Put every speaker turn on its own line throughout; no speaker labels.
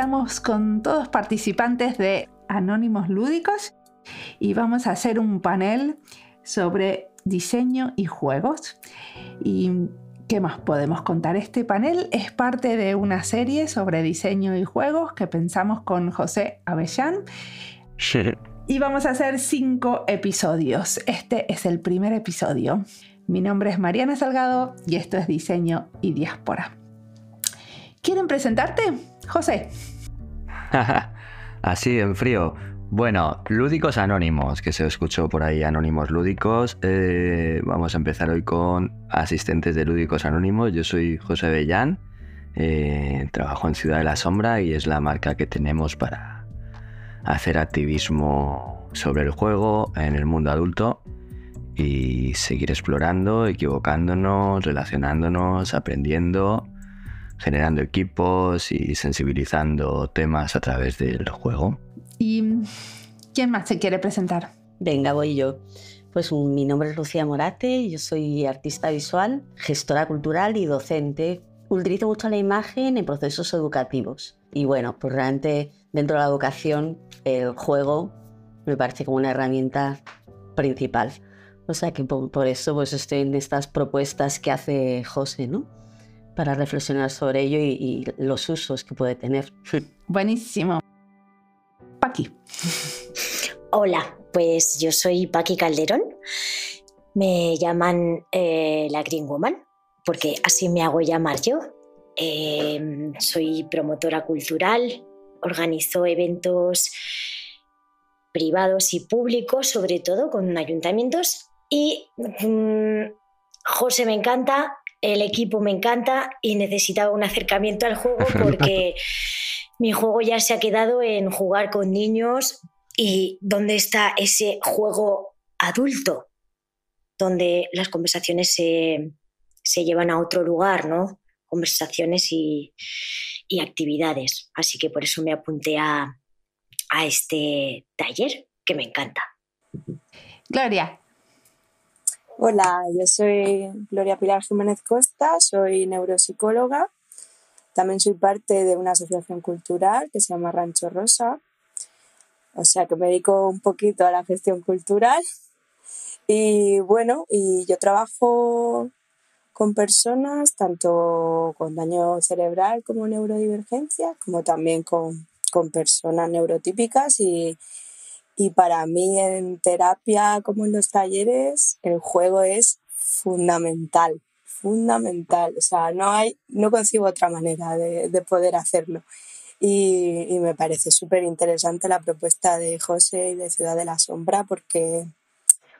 estamos con todos participantes de Anónimos Lúdicos y vamos a hacer un panel sobre diseño y juegos. ¿Y qué más podemos contar? Este panel es parte de una serie sobre diseño y juegos que pensamos con José Avellán. Y vamos a hacer cinco episodios. Este es el primer episodio. Mi nombre es Mariana Salgado y esto es Diseño y Diáspora. ¿Quieren presentarte? José.
Así en frío. Bueno, Lúdicos Anónimos, que se escuchó por ahí, Anónimos Lúdicos. Eh, vamos a empezar hoy con asistentes de Lúdicos Anónimos. Yo soy José Bellán, eh, trabajo en Ciudad de la Sombra y es la marca que tenemos para hacer activismo sobre el juego en el mundo adulto y seguir explorando, equivocándonos, relacionándonos, aprendiendo, generando equipos y sensibilizando temas a través del juego.
¿Y quién más se quiere presentar?
Venga, voy yo. Pues mi nombre es Lucía Morate, yo soy artista visual, gestora cultural y docente. Utilizo mucho la imagen en procesos educativos. Y bueno, pues realmente dentro de la educación el juego me parece como una herramienta principal. O sea que por, eso pues estoy en estas propuestas que hace José, ¿no? Para reflexionar sobre ello y, y los usos que puede tener.
Buenísimo. Paqui.
Hola, pues yo soy Paqui Calderón. Me llaman eh, la Green Woman, porque así me hago llamar yo. Em, soy promotora cultural, organizo eventos privados y públicos, sobre todo con ayuntamientos. Y mm, José me encanta, el equipo me encanta y necesitaba un acercamiento al juego porque mi juego ya se ha quedado en jugar con niños y dónde está ese juego adulto, donde las conversaciones se, llevan a otro lugar, ¿no? Conversaciones y, actividades. Así que por eso me apunté a, a este taller que me encanta.
Gloria.
Hola, yo soy Gloria Pilar Jiménez Costa, soy neuropsicóloga también soy parte de una asociación cultural que se llama Rancho Rosa, o sea que me dedico un poquito a la gestión cultural. Y bueno, y yo trabajo con personas tanto con daño cerebral como neurodivergencia, como también con, con personas neurotípicas y, y para mí en terapia como en los talleres el juego es fundamental fundamental. O sea, no hay, no concibo otra manera de, poder hacerlo. Y, me parece súper interesante la propuesta de José y de Ciudad de la Sombra, porque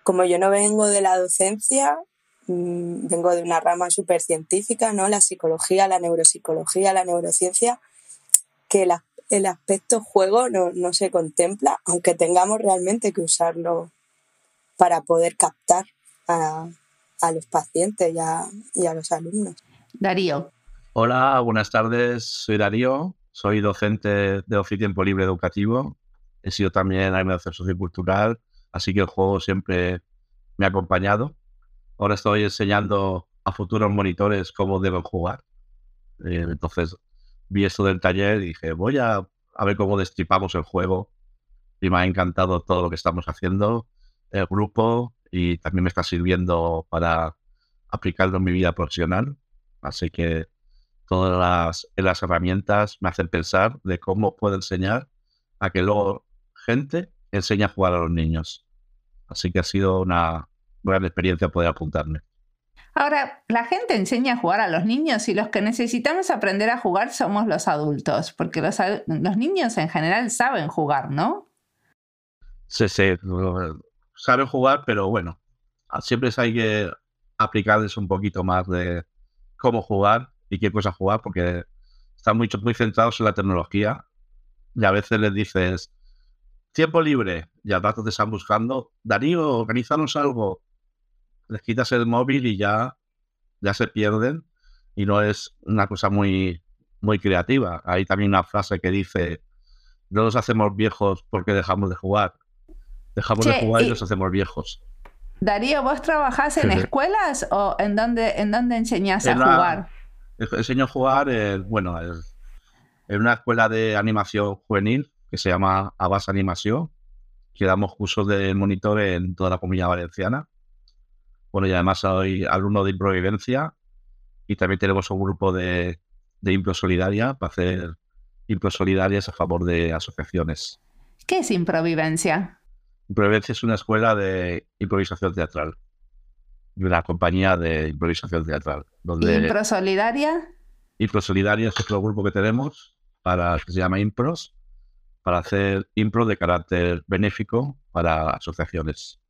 como yo no vengo de la docencia, mm, vengo de una rama súper científica, ¿no? La psicología, la neuropsicología, la neurociencia, que el aspecto juego no, no se contempla, aunque tengamos realmente que usarlo para poder captar a, a los pacientes y a, los alumnos.
Darío.
Hola, buenas tardes. Soy Darío, soy docente de Oficio Tiempo Libre Educativo. He sido también animador sociocultural, así que el juego siempre me ha acompañado. Ahora estoy enseñando a futuros monitores cómo deben jugar. Eh, entonces vi esto del taller y dije, voy a, ver cómo destripamos el juego. Y me ha encantado todo lo que estamos haciendo, el grupo, y también me está sirviendo para aplicarlo en mi vida profesional. Así que todas las, las herramientas me hacen pensar de cómo puedo enseñar a que luego gente enseñe a jugar a los niños. Así que ha sido una gran experiencia poder apuntarme.
Ahora, la gente enseña a jugar a los niños y los que necesitamos aprender a jugar somos los adultos, porque los, los niños en general saben jugar, ¿no?
Sí, sí saben jugar, pero bueno, siempre hay que aplicarles un poquito más de cómo jugar y qué cosa jugar, porque están muy, muy centrados en la tecnología y a veces les dices tiempo libre y al rato te están buscando, Darío, organizanos algo. Les quitas el móvil y ya, ya se pierden y no es una cosa muy, muy creativa. Hay también una frase que dice, no nos hacemos viejos porque dejamos de jugar, Dejamos de jugar y, nos hacemos viejos.
Darío, ¿vos trabajás en escuelas o en dónde, en dónde enseñás a jugar?
Enseño a jugar, bueno, en una escuela de animación juvenil que se llama Abas Animación, que damos cursos de monitor en toda la comunidad valenciana. Bueno, y además soy alumno de Improvivencia y también tenemos un grupo de, de Impro Solidaria para hacer Impro Solidarias a favor de asociaciones.
¿Qué es Improvivencia?
Improvivencia es una escuela de improvisación teatral, de una compañía de improvisación teatral. Donde
¿Impro Solidaria?
Impro Solidaria es otro grupo que tenemos para que se llama Impros, para hacer impro de carácter benéfico para asociaciones.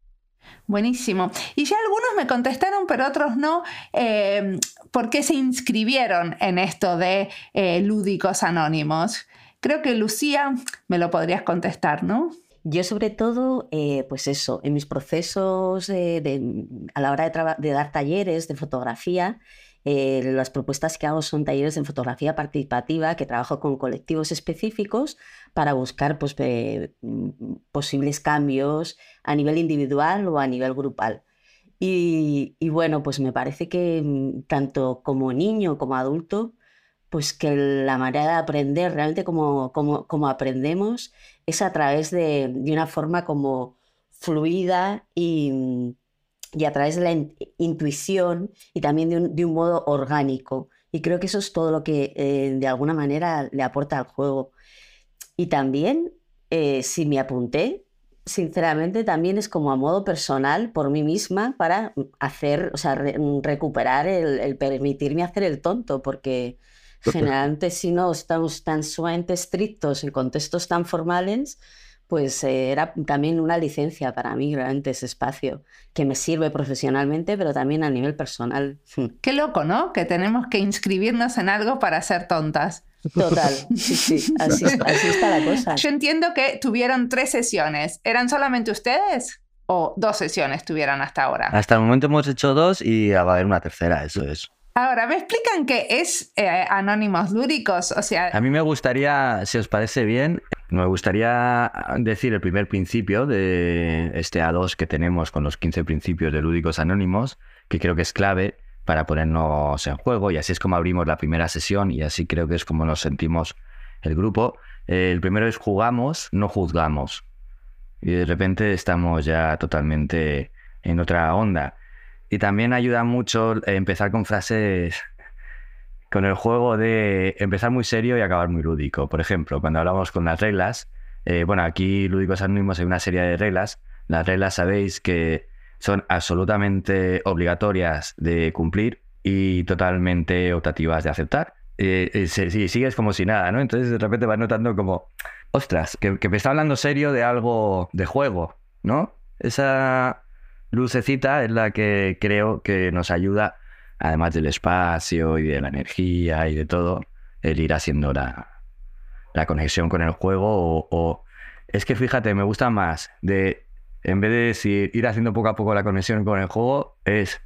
Buenísimo. Y ya algunos me contestaron, pero otros no, eh, ¿por qué se inscribieron en esto de eh, lúdicos anónimos? Creo que Lucía me lo podrías contestar, ¿no?
Yo sobre todo, eh, pues eso, en mis procesos de, a la hora de, de dar talleres de fotografía, eh, las propuestas que hago son talleres en fotografía participativa, que trabajo con colectivos específicos para buscar pues, mm, posibles cambios a nivel individual o a nivel grupal. Y, bueno, pues me parece que mm, tanto como niño como adulto, pues que la manera de aprender, realmente como, como, aprendemos, es a través de, de una forma como fluida y, mm, y a través de la intuición y también de un, modo orgánico. Y creo que eso es todo lo que eh, de alguna manera le aporta al juego. Y también, eh, si me apunté, sinceramente también es como a modo personal por mí misma para hacer, o sea, recuperar el, permitirme hacer el tonto, porque generalmente si no estamos tan sumamente estrictos en contextos tan formales, pues eh, era también una licencia para mí realmente ese espacio, que me sirve profesionalmente, pero también a nivel personal.
Qué loco, ¿no? Que tenemos que inscribirnos en algo para ser tontas.
Total, sí, sí, así, está la cosa.
Yo entiendo que tuvieron tres sesiones. ¿Eran solamente ustedes? ¿O dos sesiones tuvieron hasta ahora?
Hasta el momento hemos hecho dos y va a haber una tercera, eso es.
Ahora, ¿me explican qué es eh, Anónimos Lúdicos? O sea...
A mí me gustaría, si os parece bien, me gustaría decir el primer principio de este A2 que tenemos con los 15 principios de Lúdicos Anónimos, que creo que es clave para ponernos en juego y así es como abrimos la primera sesión y así creo que es como nos sentimos el grupo. El primero es jugamos, no juzgamos. Y de repente estamos ya totalmente en otra onda. Y también ayuda mucho empezar con frases con el juego de empezar muy serio y acabar muy lúdico. Por ejemplo, cuando hablamos con las reglas, eh, bueno, aquí Lúdicos Anónimos hay una serie de reglas. Las reglas sabéis que son absolutamente obligatorias de cumplir y totalmente optativas de aceptar. Eh, eh si sigues como si nada, ¿no? Entonces de repente vas notando como, ostras, que, que me está hablando serio de algo de juego, ¿no? Esa lucecita es la que creo que nos ayuda, además del espacio y de la energía y de todo, el ir haciendo la, conexión con el juego. O, es que fíjate, me gusta más de, en vez de decir ir haciendo poco a poco la conexión con el juego, es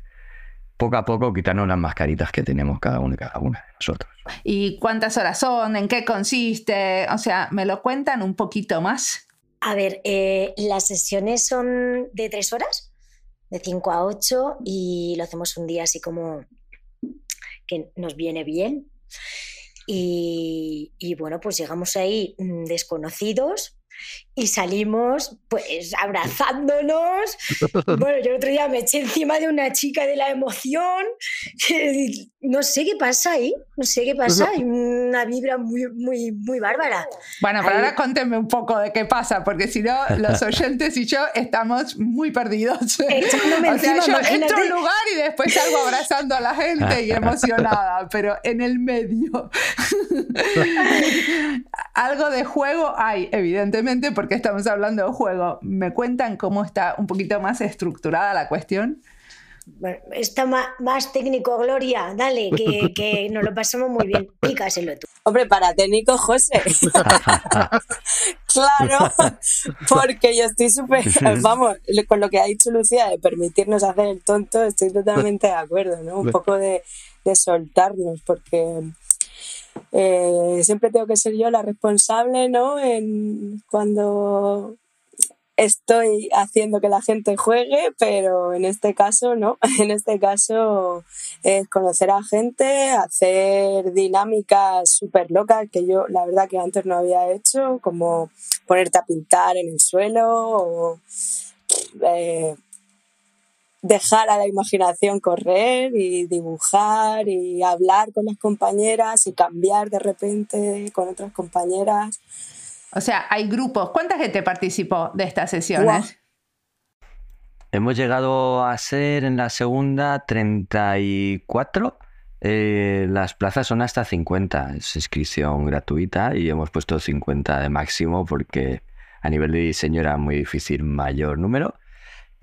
poco a poco quitarnos las mascaritas que tenemos cada uno y cada una de nosotros.
¿Y cuántas horas son? ¿En qué consiste? O sea, ¿me lo cuentan un poquito más?
A ver, eh, las sesiones son de tres horas de 5 a 8 y lo hacemos un día así como que nos viene bien. Y, y bueno, pues llegamos ahí mm, desconocidos y salimos pues abrazándonos. Bueno, yo el otro día me eché encima de una chica de la emoción. No sé qué pasa ahí, no sé qué pasa, hay una vibra muy, muy, muy bárbara.
Bueno, pero ahora cuénteme un poco de qué pasa, porque si no, los oyentes y yo estamos muy perdidos.
Echándome
o sea,
encima,
yo entro a un lugar y después salgo abrazando a la gente y emocionada, pero en el medio. Algo de juego hay, evidentemente, porque estamos hablando de juego. ¿Me cuentan cómo está un poquito más estructurada la cuestión?
Bueno, está más, técnico, Gloria. Dale, que, que, nos lo pasamos muy bien. Pícaselo tú.
Hombre, para técnico, José. claro, porque yo estoy súper. Vamos, con lo que ha dicho Lucía de permitirnos hacer el tonto, estoy totalmente de acuerdo, ¿no? Un poco de, de soltarnos, porque eh, siempre tengo que ser yo la responsable, ¿no? En, cuando estoy haciendo que la gente juegue, pero en este caso no. En este caso es conocer a gente, hacer dinámicas súper locas que yo la verdad que antes no había hecho, como ponerte a pintar en el suelo o eh, dejar a la imaginación correr y dibujar y hablar con las compañeras y cambiar de repente con otras compañeras.
O sea, hay grupos. ¿Cuánta gente participó de estas sesiones?
Hemos llegado a ser en la segunda 34. Eh, las plazas son hasta 50. Es inscripción gratuita y hemos puesto 50 de máximo porque a nivel de diseño era muy difícil mayor número.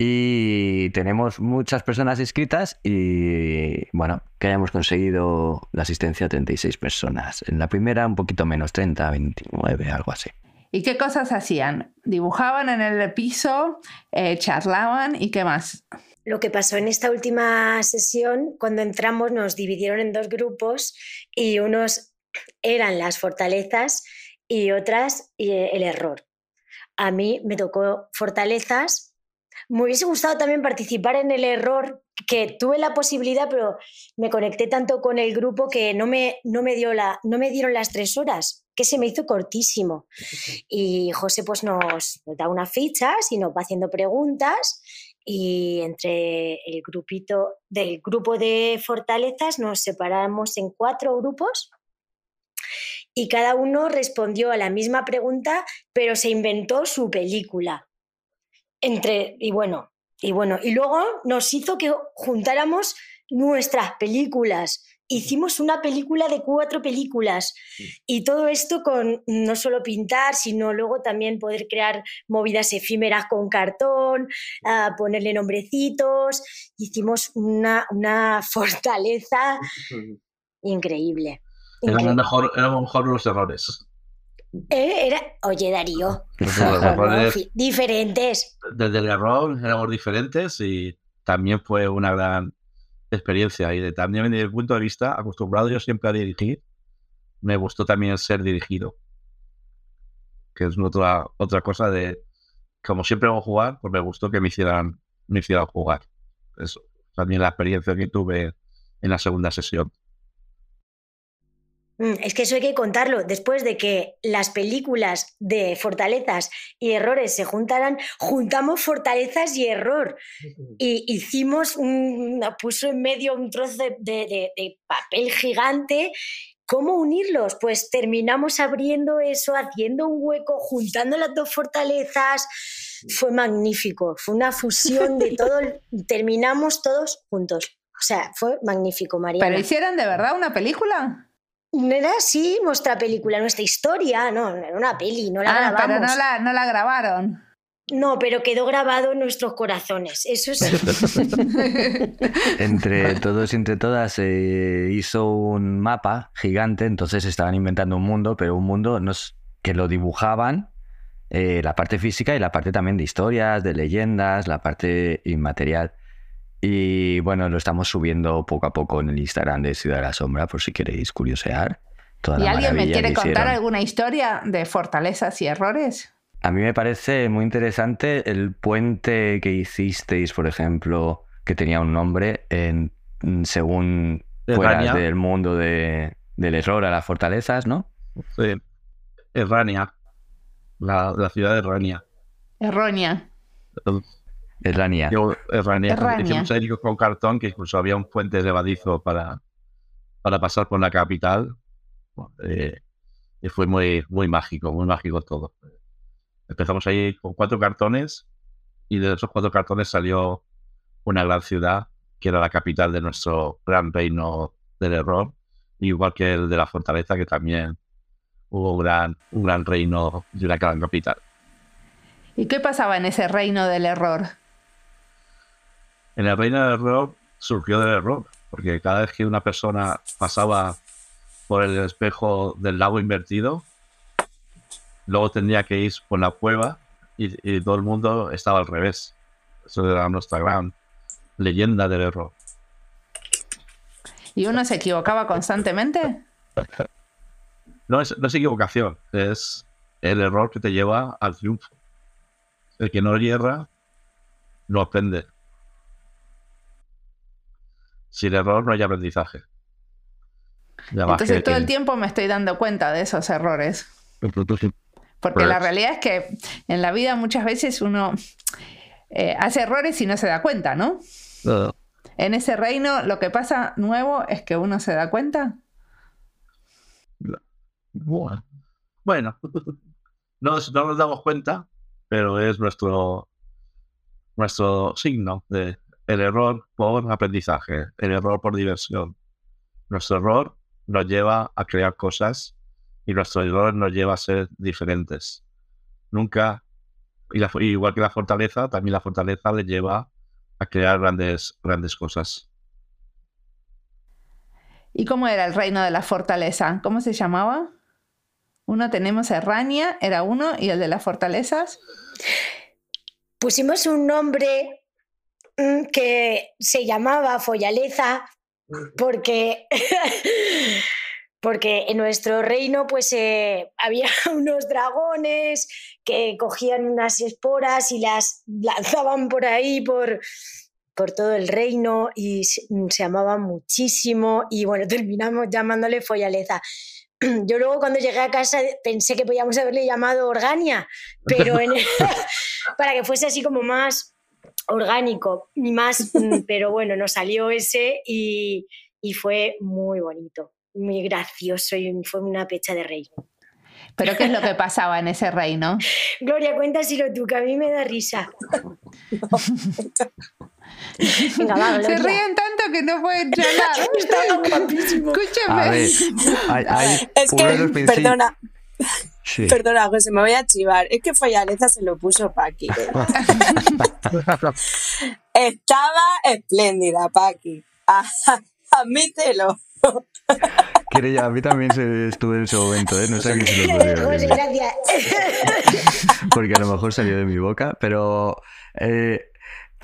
Y tenemos muchas personas inscritas y bueno, que hayamos conseguido la asistencia a 36 personas. En la primera un poquito menos, 30, 29, algo así.
¿Y qué cosas hacían? ¿Dibujaban en el piso? Eh, ¿Charlaban? ¿Y qué más?
Lo que pasó en esta última sesión, cuando entramos nos dividieron en dos grupos y unos eran las fortalezas y otras eh, el error. A mí me tocó fortalezas me hubiese gustado también participar en el error, que tuve la posibilidad, pero me conecté tanto con el grupo que no me, no me, dio la, no me dieron las tres horas, que se me hizo cortísimo. Y José pues nos, da unas fichas y nos va haciendo preguntas y entre el grupito del grupo de fortalezas nos separamos en cuatro grupos y cada uno respondió a la misma pregunta, pero se inventó su película entre, y bueno, y bueno, y luego nos hizo que juntáramos nuestras películas. Hicimos una película de cuatro películas y todo esto con no solo pintar, sino luego también poder crear movidas efímeras con cartón, ponerle nombrecitos. Hicimos una, una fortaleza increíble.
Eran mejor, mejor los errores.
Eh, era, oye, Darío. diferentes.
Desde el error éramos diferentes y también fue una gran experiencia. Y de, también desde el punto de vista, acostumbrado yo siempre a dirigir, me gustó también ser dirigido. Que es otra, otra cosa de, como siempre hago jugar, pues me gustó que me hicieran, me hicieran jugar. Eso. También la experiencia que tuve en la segunda sesión.
Mm, es que eso hay que contarlo. Después de que las películas de fortalezas y errores se juntaran, juntamos fortalezas y error. Y hicimos un, puso en medio un trozo de, papel gigante. ¿Cómo unirlos? Pues terminamos abriendo eso, haciendo un hueco, juntando las dos fortalezas. Fue magnífico, fue una fusión de todo. terminamos todos juntos. O sea, fue magnífico, María.
¿Pero hicieron de verdad una película?
No era así nuestra película, nuestra historia, no, era una peli, no la ah,
Pero no la, no la grabaron.
No, pero quedó grabado en nuestros corazones, eso sí.
entre todos y entre todas se hizo un mapa gigante, entonces estaban inventando un mundo, pero un mundo que lo dibujaban, eh, la parte física y la parte también de historias, de leyendas, la parte inmaterial. Y bueno, lo estamos subiendo poco a poco en el Instagram de Ciudad de la Sombra, por si queréis curiosear.
¿Y alguien me quiere contar alguna historia de fortalezas y errores?
A mí me parece muy interesante el puente que hicisteis, por ejemplo, que tenía un nombre en, según fuera del mundo de, del error a las fortalezas, ¿no?
Sí. Errania. La, la ciudad de Errania.
Errónea.
Errania.
Yo, Errania. Hicimos ahí con cartón que incluso había un puente levadizo para, para pasar por la capital. Eh, y fue muy, muy mágico, muy mágico todo. Empezamos ahí con cuatro cartones y de esos cuatro cartones salió una gran ciudad que era la capital de nuestro gran reino del error, igual que el de la fortaleza, que también hubo un gran, un gran reino de una gran capital.
¿Y qué pasaba en ese reino del error?
En el reino del error surgió del error, porque cada vez que una persona pasaba por el espejo del lago invertido, luego tendría que ir por la cueva y, todo el mundo estaba al revés. Eso era nuestra gran leyenda del error.
¿Y uno se equivocaba constantemente?
No es, no es equivocación, es el error que te lleva al triunfo. el que no hierra no aprende. Sin error no hay aprendizaje.
Entonces todo el tiempo me estoy dando cuenta de esos errores. Porque la realidad es que en la vida muchas veces uno eh, hace errores y no se da cuenta, ¿no? En ese reino lo que pasa nuevo es que uno se da cuenta.
Bueno, no, no nos damos cuenta, pero es nuestro, nuestro signo de el error por aprendizaje, el error por diversión. Nuestro error nos lleva a crear cosas y nuestro error nos lleva a ser diferentes. Nunca, igual que la fortaleza, también la fortaleza le lleva a crear grandes, grandes cosas.
¿Y cómo era el reino de la fortaleza? ¿Cómo se llamaba? Uno tenemos Errania, era uno, y el de las fortalezas.
Pusimos un nombre que se llamaba Follaleza porque, porque en nuestro reino pues eh, había unos dragones que cogían unas esporas y las lanzaban por ahí, por, por todo el reino y se, se amaban muchísimo y bueno, terminamos llamándole Follaleza. Yo luego cuando llegué a casa pensé que podíamos haberle llamado Organia, pero para que fuese así como más orgánico y más, mm, pero bueno, nos salió ese y, y fue muy bonito, muy gracioso y fue una pecha de rey.
¿Pero qué es lo que pasaba en ese reino?
Gloria, cuéntaselo tú, que a mí me da risa.
Se ríen tanto que no pueden charlar. Está. Escúchame. A ver,
es que, perdona. Perdona, José, me voy a chivar. Es que Follaleza se lo puso Paqui. Estaba espléndida, Paqui. Admítelo.
ya, a mí también se, estuve en ese momento, ¿eh? No sé si lo podría
José, gracias.
Porque a lo mejor salió de mi boca, pero eh,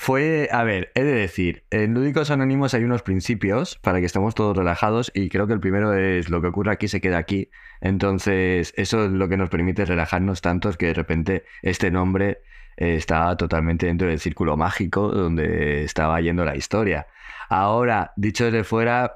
fue, a ver, he de decir, en Lúdicos Anónimos hay unos principios para que estemos todos relajados y creo que el primero es lo que ocurre aquí se queda aquí. Entonces, eso es lo que nos permite relajarnos tanto, es que de repente este nombre eh, está totalmente dentro del círculo mágico donde estaba yendo la historia. Ahora, dicho desde fuera,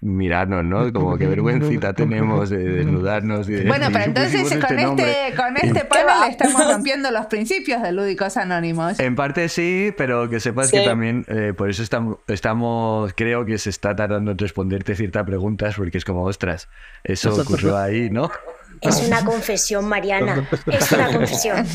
mirarnos, ¿no? Como que vergüencita tenemos de desnudarnos.
bueno, pero entonces con este, este, con este panel estamos rompiendo los principios de Lúdicos Anónimos.
En parte sí, pero que sepas que también, eh, por eso estamos, estamos, creo que se está tardando en responderte ciertas preguntas, porque es como, ostras, eso ocurrió ahí, ¿no?
Es una confesión, Mariana. Es una confesión.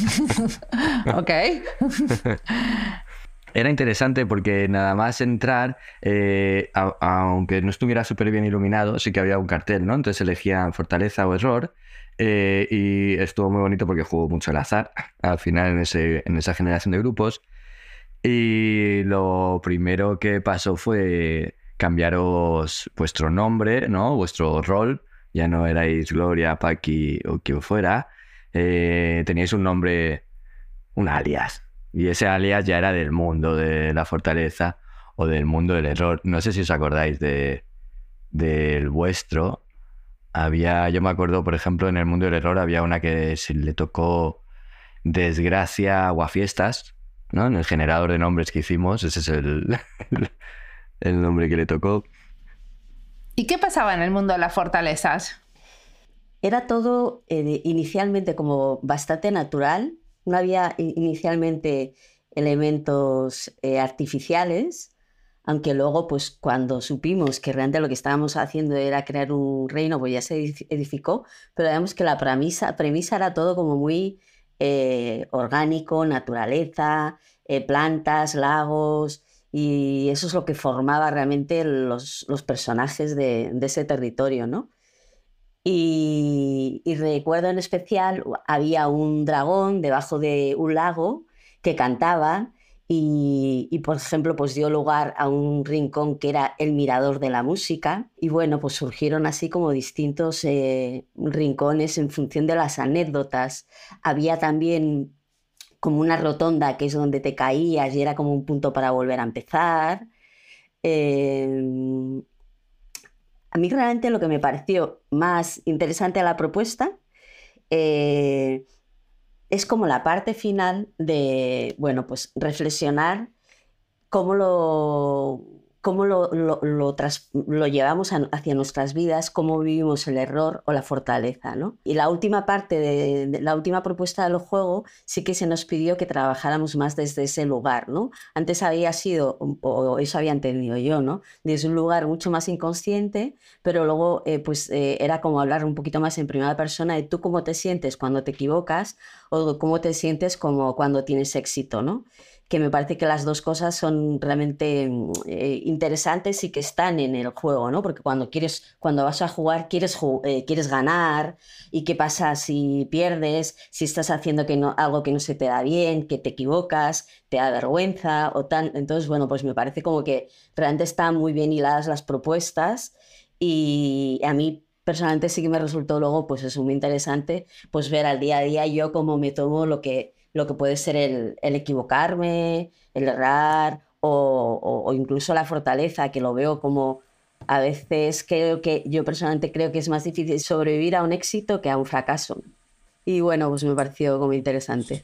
ok.
Era interesante porque nada más entrar, eh, aunque no estuviera súper bien iluminado, sí que había un cartel, ¿no? Entonces elegían fortaleza o error. Eh, y estuvo muy bonito porque jugó mucho el azar al final en, ese, en esa generación de grupos. Y lo primero que pasó fue cambiaros vuestro nombre, ¿no? Vuestro rol. Ya no erais Gloria, Paki o quien fuera. Eh, teníais un nombre, un alias, y ese alias ya era del mundo de la fortaleza o del mundo del error. No sé si os acordáis de del vuestro. Había, yo me acuerdo, por ejemplo, en el mundo del error había una que se le tocó Desgracia Aguafiestas, ¿no? En el generador de nombres que hicimos, ese es el, el nombre que le tocó.
¿Y qué pasaba en el mundo de las fortalezas?
Era todo eh, inicialmente como bastante natural no había inicialmente elementos eh, artificiales, aunque luego, pues cuando supimos que realmente lo que estábamos haciendo era crear un reino, pues ya se edificó, pero digamos que la premisa, era todo como muy eh, orgánico, naturaleza, eh, plantas, lagos, y eso es lo que formaba realmente los, personajes de, ese territorio, ¿no? Y, recuerdo en especial, había un dragón debajo de un lago que cantaba y, por ejemplo, pues dio lugar a un rincón que era el mirador de la música. Y bueno, pues surgieron así como distintos eh, rincones en función de las anécdotas. Había también como una rotonda que es donde te caías y era como un punto para volver a empezar. Em, a mí realmente lo que me pareció más interesante a la propuesta eh, es como la parte final de, bueno, pues reflexionar cómo lo, cómo lo, lo, llevamos hacia nuestras vidas, cómo vivimos el error o la fortaleza. ¿no? Y la última parte, de, la última propuesta del juego, sí que se nos pidió que trabajáramos más desde ese lugar. ¿no? Antes había sido, o eso había entendido yo, ¿no? desde un lugar mucho más inconsciente, pero luego eh, pues, eh, era como hablar un poquito más en primera persona de tú cómo te sientes cuando te equivocas o cómo te sientes como cuando tienes éxito. ¿no? que me parece que las dos cosas son realmente mm, eh, interesantes y que están en el juego, ¿no? Porque cuando quieres, cuando vas a jugar, quieres, quieres ganar, y qué pasa si pierdes, si estás haciendo que no, algo que no se te da bien, que te equivocas, te da vergüenza o tal. Entonces, bueno, pues me parece como que realmente están muy bien hiladas las propuestas y a mí personalmente sí que me resultó luego, pues es muy interesante, pues ver al día a día yo cómo me tomo lo que lo que puede ser el, equivocarme, el errar o, incluso la fortaleza, que lo veo como a veces creo que yo personalmente creo que es más difícil sobrevivir a un éxito que a un fracaso. Y bueno, pues me pareció como interesante.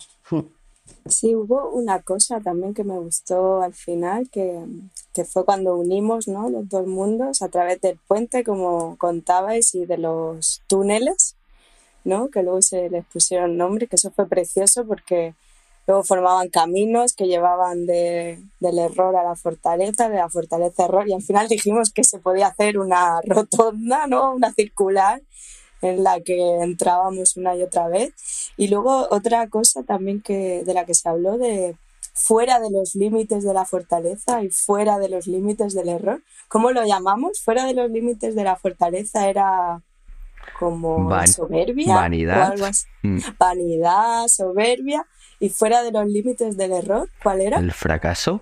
Sí, hubo una cosa también que me gustó al final, que, que, fue cuando unimos ¿no? los dos mundos a través del puente, como contabais, y de los túneles que luego se les pusieron nombre, que eso fue precioso porque luego formaban caminos que llevaban del error a la fortaleza, de la fortaleza error, y al final dijimos que se podía hacer una rotonda, ¿no? una circular en la que entrábamos una y otra vez. Y luego otra cosa también que, de la que se habló de fuera de los límites de la fortaleza y fuera de los límites del error. ¿Cómo lo llamamos? Fuera de los límites de la fortaleza era como soberbia
vanidad.
Mm. Vanidad, soberbia y fuera de los límites del error, ¿cuál era?
El fracaso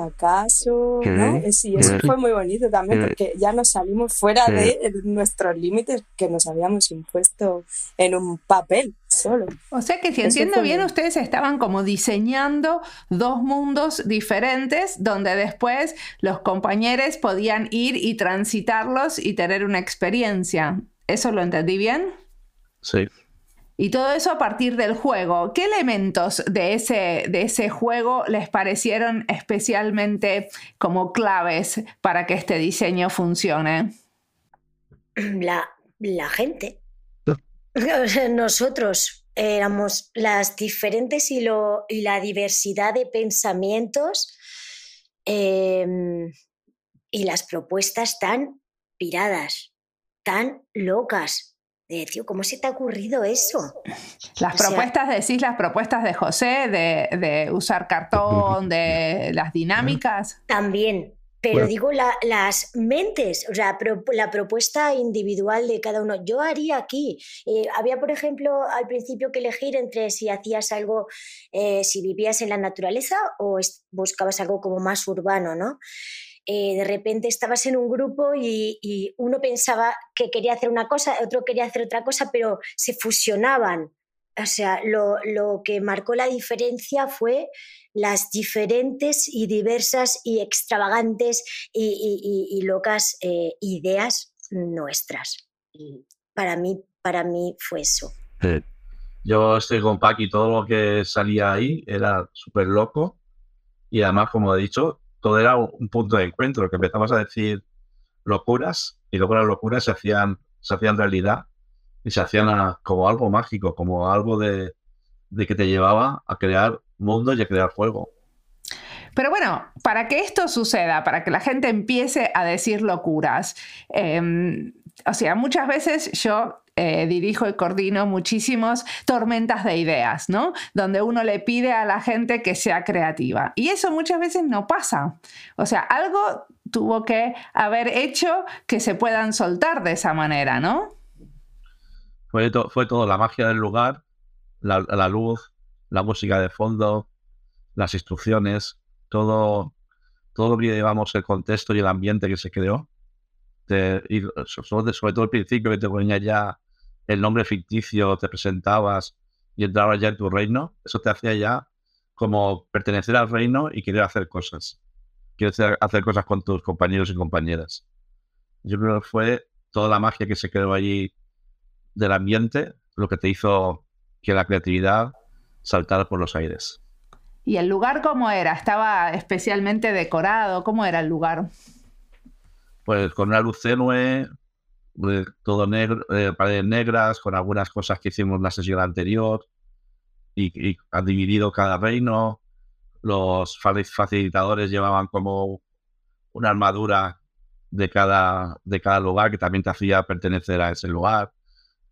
fracaso, ¿no? Sí, eso fue muy bonito también porque ya nos salimos fuera de nuestros límites que nos habíamos impuesto en un papel solo.
O sea que si entiendo bien, ustedes estaban como diseñando dos mundos diferentes donde después los compañeros podían ir y transitarlos y tener una experiencia. ¿Eso lo entendí bien?
Sí.
Y todo eso a partir del juego. ¿Qué elementos de ese, de ese juego les parecieron especialmente como claves para que este diseño funcione?
La, la gente. Nosotros éramos las diferentes y, lo, y la diversidad de pensamientos em, y las propuestas tan piradas, tan locas, tío, ¿cómo se te ha ocurrido eso?
Las propuestas, decís las propuestas de José, de, usar cartón, de las dinámicas.
También, pero digo las mentes, o sea, la propuesta individual de cada uno. Yo haría aquí, eh, había por ejemplo al principio que elegir entre si hacías algo, eh, si vivías en la naturaleza o buscabas algo como más urbano, ¿no? Eh, de repente estabas en un grupo y, uno pensaba que quería hacer una cosa, otro quería hacer otra cosa, pero se fusionaban. O sea, lo, que marcó la diferencia fue las diferentes y diversas y extravagantes y, locas eh, ideas nuestras. para mí, para mí fue eso.
Yo estoy con Paqui, todo lo que salía ahí era súper loco y además, como he dicho, todo era un punto de encuentro, que empezamos a decir locuras y luego las locuras se hacían, se hacían realidad y se hacían como algo mágico, como algo de, que te llevaba a crear mundo y a crear juego.
Pero bueno, para que esto suceda, para que la gente empiece a decir locuras, em, o sea, muchas veces yo eh, dirijo y coordino muchísimos tormentas de ideas, ¿no? Donde uno le pide a la gente que sea creativa. Y eso muchas veces no pasa. O sea, algo tuvo que haber hecho que se puedan soltar de esa manera, ¿no?
Fue, fue todo, la magia del lugar, la, luz, la música de fondo, las instrucciones, todo, todo lo que llevamos el contexto y el ambiente que se creó sobre, todo el principio que te ponía ya el nombre ficticio, te presentabas y entrabas ya en tu reino, eso te hacía ya como pertenecer al reino y querer hacer cosas. Querer hacer cosas con tus compañeros y compañeras. Yo creo que fue toda la magia que se creó allí del ambiente lo que te hizo que la creatividad saltara por los aires.
¿Y el lugar cómo era? ¿Estaba especialmente decorado? ¿Cómo era el lugar?
Pues con una luz tenue, todo negro, eh, paredes negras, con algunas cosas que hicimos en la sesión anterior, y, y dividido cada reino. Los facilitadores llevaban como una armadura de cada, de cada lugar que también te hacía pertenecer a ese lugar,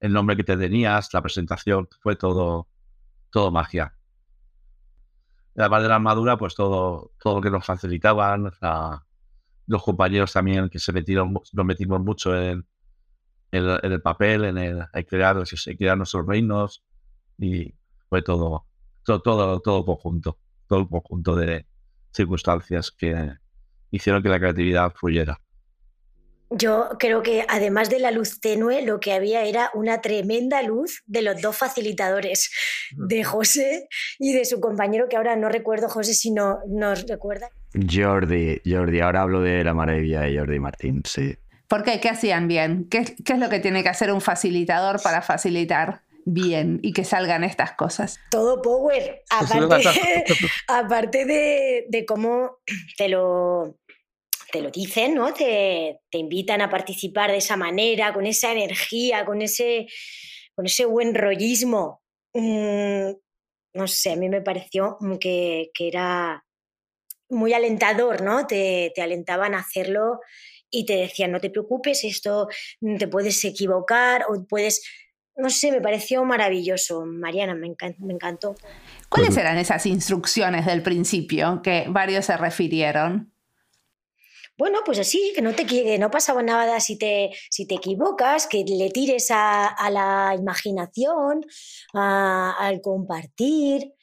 el nombre que te tenías, la presentación, fue todo, todo magia. Además de la armadura, pues todo, todo lo que nos facilitaban, los compañeros también que se metieron, nos metimos mucho en, en, el papel, en el crear, en crear nuestros reinos y fue todo, todo, todo, todo conjunto, todo el conjunto de circunstancias que hicieron que la creatividad fluyera.
Yo creo que además de la luz tenue, lo que había era una tremenda luz de los dos facilitadores, de José y de su compañero, que ahora no recuerdo, José, si no nos recuerda.
Jordi, Jordi, ahora hablo de la maravilla de Jordi Martín, sí.
¿Por qué? ¿Qué hacían bien? ¿Qué, ¿Qué, es lo que tiene que hacer un facilitador para facilitar bien y que salgan estas cosas?
Todo power. Aparte, aparte de, de cómo te lo te lo dicen, ¿no? Te, te, invitan a participar de esa manera, con esa energía, con ese, con ese buen rollismo. Mm, no sé, a mí me pareció que, que era muy alentador, ¿no? Te, te, alentaban a hacerlo y te decían, no te preocupes, esto te puedes equivocar o puedes... No sé, me pareció maravilloso, Mariana, me, encantó. Me encantó.
¿Cuáles eran esas instrucciones del principio que varios se refirieron?
Bueno, pues así, que no, te, que no pasaba nada si te, si te equivocas, que le tires a, a la imaginación, a, al compartir.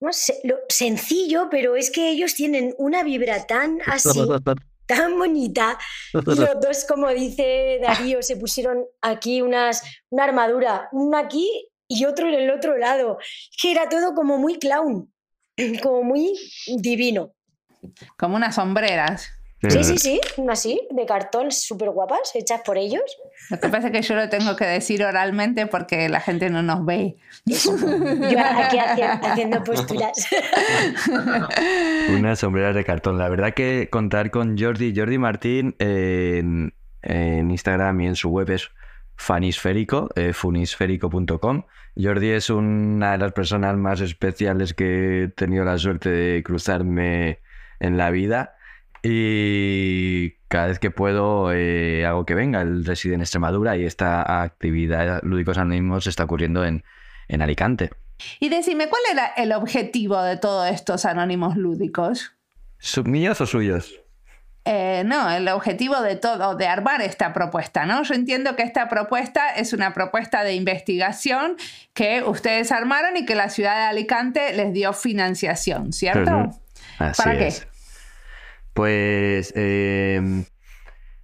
No sé, lo, sencillo, pero es que ellos tienen una vibra tan así, tan bonita. Y los dos, como dice Darío, se pusieron aquí unas, una armadura, una aquí y otro en el otro lado. Que era todo como muy clown, como muy divino.
Como unas sombreras.
Sí, sí, sí, así, de cartón, súper guapas, hechas por ellos.
Lo que pasa es que yo lo tengo que decir oralmente porque la gente no nos ve.
Eso. Yo aquí haciendo posturas.
Unas sombreras de cartón. La verdad que contar con Jordi, Jordi Martín en, en Instagram y en su web es fanisférico, eh, funisférico.com. Jordi es una de las personas más especiales que he tenido la suerte de cruzarme en la vida y cada vez que puedo eh, hago que venga. Él reside en Extremadura y esta actividad Lúdicos Anónimos está ocurriendo en, en Alicante.
Y decime, ¿cuál era el objetivo de todos estos anónimos lúdicos?
¿Míos o suyos?
Eh, no, el objetivo de todo, de armar esta propuesta, ¿no? Yo entiendo que esta propuesta es una propuesta de investigación que ustedes armaron y que la ciudad de Alicante les dio financiación, ¿cierto? Uh -huh.
Así
¿Para qué?
Es. Pues eh,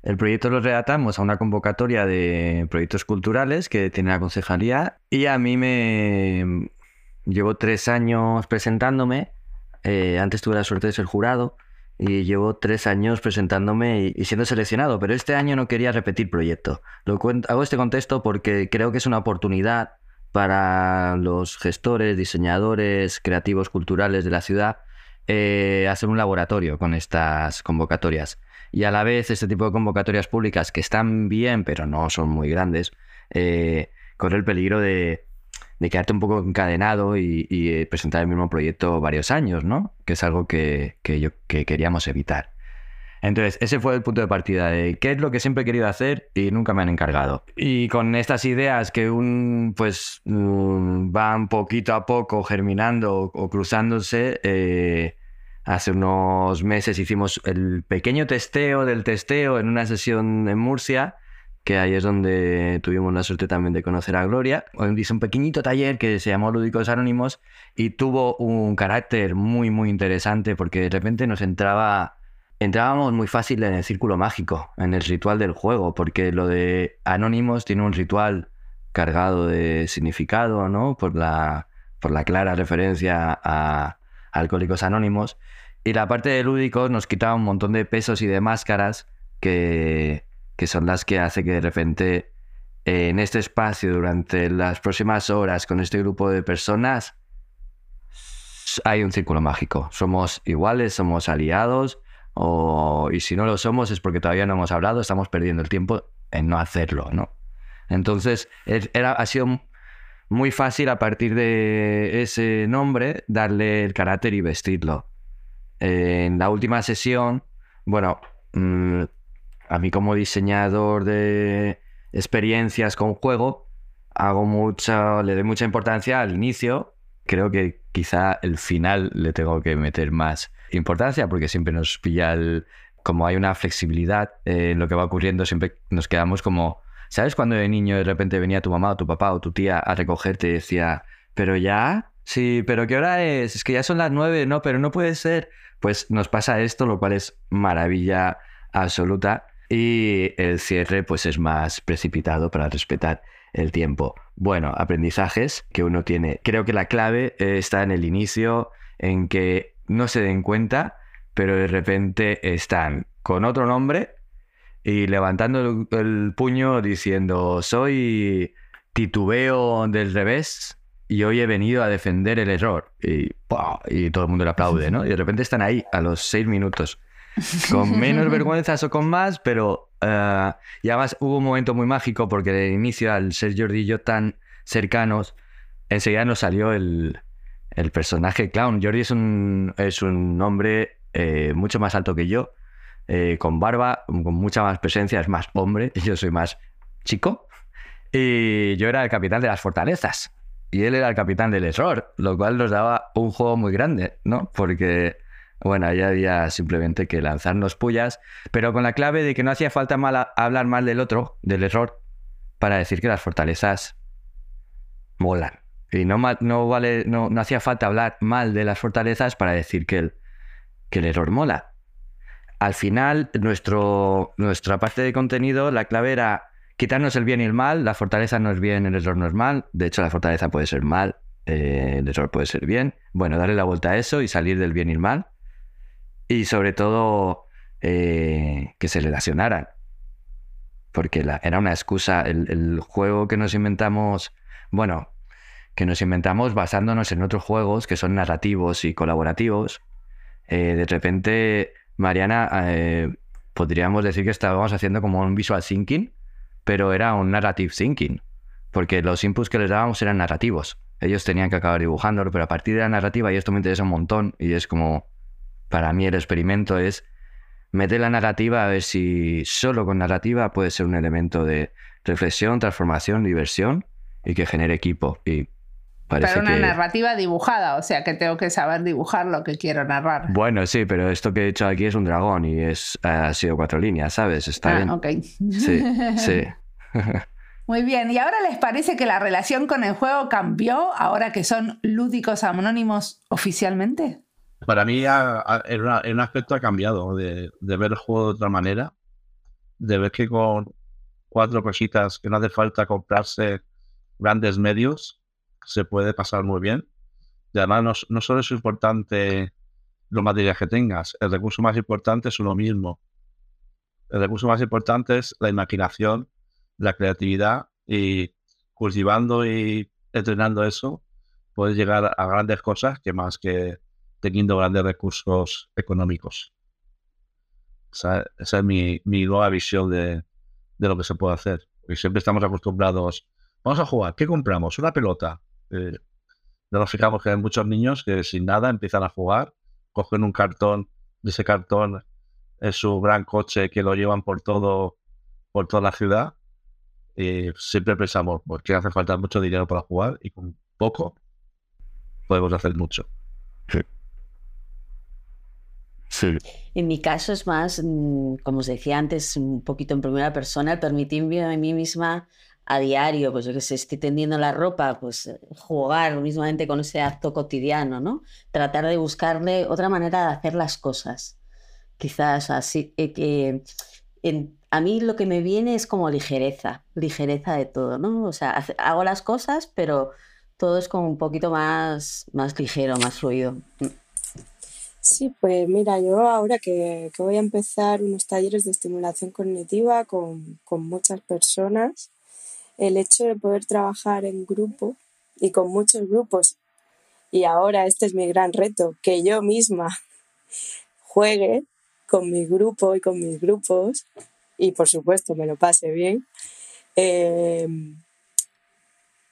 el proyecto lo redactamos a una convocatoria de proyectos culturales que tiene la concejalía y a mí me llevo tres años presentándome. Eh, antes tuve la suerte de ser jurado y llevo tres años presentándome y, siendo seleccionado, pero este año no quería repetir proyecto. Lo hago este contexto porque creo que es una oportunidad para los gestores, diseñadores, creativos culturales de la ciudad eh, hacer un laboratorio con estas convocatorias. Y a la vez este tipo de convocatorias públicas que están bien, pero no son muy grandes, eh, corre el peligro de, de, quedarte un poco encadenado y, y, eh, presentar el mismo proyecto varios años, ¿no? Que es algo que, que, yo, que queríamos evitar. Entonces, ese fue el punto de partida de qué es lo que siempre he querido hacer y nunca me han encargado. Y con estas ideas que un, pues, um, van poquito a poco germinando o, o cruzándose, eh, Hace unos meses hicimos el pequeño testeo del testeo en una sesión en Murcia, que ahí es donde tuvimos la suerte también de conocer a Gloria. Hice un pequeñito taller que se llamó Lúdicos Anónimos y tuvo un carácter muy, muy interesante porque de repente nos entraba, entrábamos muy fácil en el círculo mágico, en el ritual del juego, porque lo de Anónimos tiene un ritual cargado de significado, ¿no? Por la, por la clara referencia a Alcohólicos Anónimos. Y la parte de lúdicos nos quitaba un montón de pesos y de máscaras que, que son las que hace que de repente en este espacio durante las próximas horas con este grupo de personas, hay un círculo mágico. Somos iguales, somos aliados, o, y si no lo somos es porque todavía no hemos hablado, estamos perdiendo el tiempo en no hacerlo, ¿no? Entonces, era, ha sido muy fácil a partir de ese nombre darle el carácter y vestirlo. en la última sesión, bueno, mm, a mí como diseñador de experiencias con juego, hago mucha, le doy mucha importancia al inicio. Creo que quizá el final le tengo que meter más importancia porque siempre nos pilla el, como hay una flexibilidad en lo que va ocurriendo, siempre nos quedamos como, ¿sabes? Cuando de niño de repente venía tu mamá o tu papá o tu tía a recogerte y decía, pero ya, sí, pero ¿qué hora es? Es que ya son las nueve, no, pero no puede ser. Pues nos pasa esto, lo cual es maravilla absoluta. Y el cierre pues es más precipitado para respetar el tiempo. Bueno, aprendizajes que uno tiene. Creo que la clave está en el inicio, en que no se den cuenta, pero de repente están con otro nombre y levantando el, puño diciendo, soy titubeo del revés y hoy he venido a defender el error. Y, y todo el mundo le aplaude, ¿no? Y de repente están ahí a los seis minutos, con menos vergüenzas o con más, pero... Uh, y además hubo un momento muy mágico porque de inicio, al ser Jordi y yo tan cercanos, enseguida nos salió el, el personaje clown. Jordi es un, es un hombre eh, mucho más alto que yo, eh, con barba, con mucha más presencia, es más hombre, yo soy más chico. Y yo era el capitán de las fortalezas. Y él era el capitán del error, lo cual nos daba un juego muy grande, ¿no? Porque, bueno, ya había simplemente que lanzarnos pullas, pero con la clave de que no hacía falta hablar mal del otro, del error, para decir que las fortalezas molan. Y no, no, vale, no, no hacía falta hablar mal de las fortalezas para decir que el, que el error mola. Al final, nuestro, nuestra parte de contenido, la clave era quitarnos el bien y el mal. La fortaleza no es bien, el error no es mal. De hecho, la fortaleza puede ser mal, eh, el error puede ser bien. Bueno, darle la vuelta a eso y salir del bien y el mal. Y sobre todo, eh, que se relacionaran. Porque era una excusa. el juego que nos inventamos, bueno, que nos inventamos basándonos en otros juegos que son narrativos y colaborativos. Eh, de repente, Mariana, eh, podríamos decir que estábamos haciendo como un visual thinking, pero era un narrative thinking, porque los inputs que les dábamos eran narrativos. Ellos tenían que acabar dibujándolo, pero a partir de la narrativa, y esto me interesa un montón, y es como, para mí el experimento es meter la narrativa a ver si solo con narrativa puede ser un elemento de reflexión, transformación, diversión y que genere equipo. Y
pero una narrativa dibujada, o sea que tengo que saber dibujar lo que quiero narrar.
Bueno, sí, pero esto que he hecho aquí es un dragón y es, ha sido cuatro líneas, ¿sabes? Está
ah,
bien.
ok.
Sí, sí.
Muy bien, ¿y ahora les parece que la relación con el juego cambió ahora que son lúdicos anónimos oficialmente?
Para mí en, un aspecto ha cambiado, de, de ver el juego de otra manera, de ver que con cuatro cositas que no hace falta comprarse grandes medios, se puede pasar muy bien. Y además no, solo es importante los materiales que tengas, el recurso más importante es uno mismo. El recurso más importante es la imaginación, la creatividad y cultivando y entrenando eso, puedes llegar a grandes cosas que más que teniendo grandes recursos económicos. Esa, es mi, nueva visión de, lo que se puede hacer. Porque siempre estamos acostumbrados, vamos a jugar, ¿qué compramos? Una pelota. Eh, nos fijamos que hay muchos niños que sin nada empiezan a jugar, cogen un cartón, de ese cartón es su gran coche que lo llevan por todo, por toda la ciudad. Y siempre pensamos, pues que hace falta mucho dinero para jugar y con poco podemos hacer mucho.
Sí.
En mi caso es más, mm, como os decía antes, un poquito en primera persona, permitirme a mí misma a diario, pues yo que sé, estoy tendiendo la ropa, pues eh, jugar mismamente con ese acto cotidiano, ¿no? Tratar de buscarle otra manera de hacer las cosas. Quizás así, eh, que a mí lo que me viene es como ligereza, ligereza de todo, ¿no? O sea, hago las cosas, pero todo es como un poquito más, más ligero, más fluido. Mm.
Sí, pues mira, yo ahora que, voy a empezar unos talleres de estimulación cognitiva con muchas personas, el hecho de poder trabajar en grupo y con muchos grupos, y ahora este es mi gran reto, que yo misma juegue con mi grupo y con mis grupos, y por supuesto me lo pase bien, eh,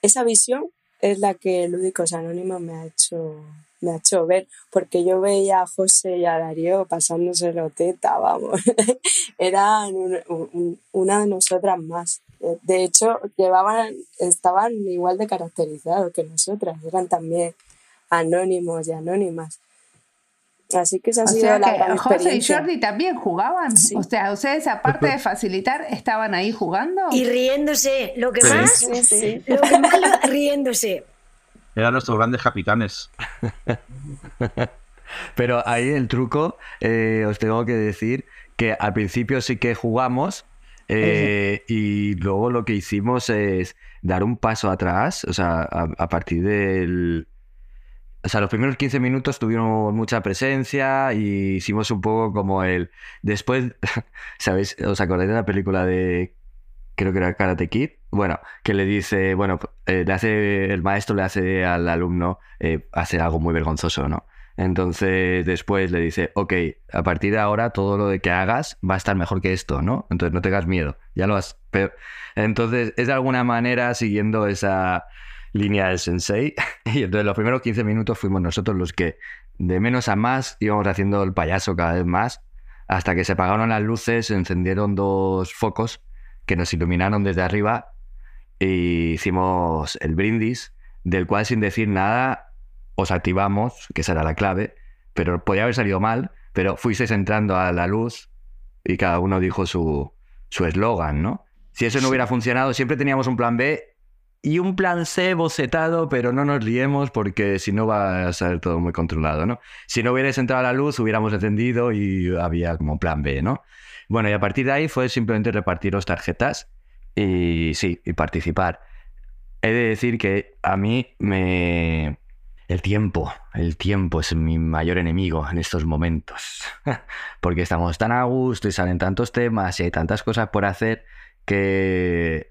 esa visión es la que Lúdicos Anónimos me ha hecho me ha hecho ver, porque yo veía a José y a Darío pasándoselo teta, vamos, eran una de nosotras más. De hecho, llevaban, estaban igual de caracterizados que nosotras, eran también anónimos y anónimas. Así que esa ha sido
sea
la
que
gran
José y. Jordi también jugaban.
Sí.
O sea, ustedes aparte de facilitar, estaban ahí jugando.
Y riéndose, lo que
Sí.
más,
Sí, sí.
lo que más lo- riéndose.
Eran nuestros grandes capitanes.
Pero ahí el truco, eh, os tengo que decir que al principio sí que jugamos eh, y luego lo que hicimos es dar un paso atrás, o sea, a, partir del... O sea, los primeros 15 minutos tuvieron mucha presencia y hicimos un poco como el... Después, ¿sabéis? ¿Os acordáis de la película de... Creo que era Karate Kid? Bueno, que le dice, bueno, eh, le hace, el maestro le hace al alumno eh, hacer algo muy vergonzoso, ¿no? Entonces después le dice, ok, a partir de ahora todo lo de que hagas va a estar mejor que esto, ¿no? Entonces no tengas miedo, ya lo has... Pero... Entonces es de alguna manera siguiendo esa línea del sensei y entonces los primeros 15 minutos fuimos nosotros los que de menos a más íbamos haciendo el payaso cada vez más hasta que se apagaron las luces, se encendieron dos focos que nos iluminaron desde arriba y hicimos el brindis, del cual sin decir nada os activamos, que esa era la clave, pero podía haber salido mal, pero fuisteis entrando a la luz y cada uno dijo su su eslogan, ¿no? Si eso no hubiera funcionado, siempre teníamos un plan B y un plan C bocetado, pero no nos liemos porque si no va a ser todo muy controlado, ¿no? Si no hubierais entrado a la luz, hubiéramos encendido y había como plan B, ¿no? Bueno, y a partir de ahí fue simplemente repartiros tarjetas y sí, y participar. He de decir que a mí me... El tiempo, el tiempo es mi mayor enemigo en estos momentos. Porque estamos tan a gusto y salen tantos temas y hay tantas cosas por hacer que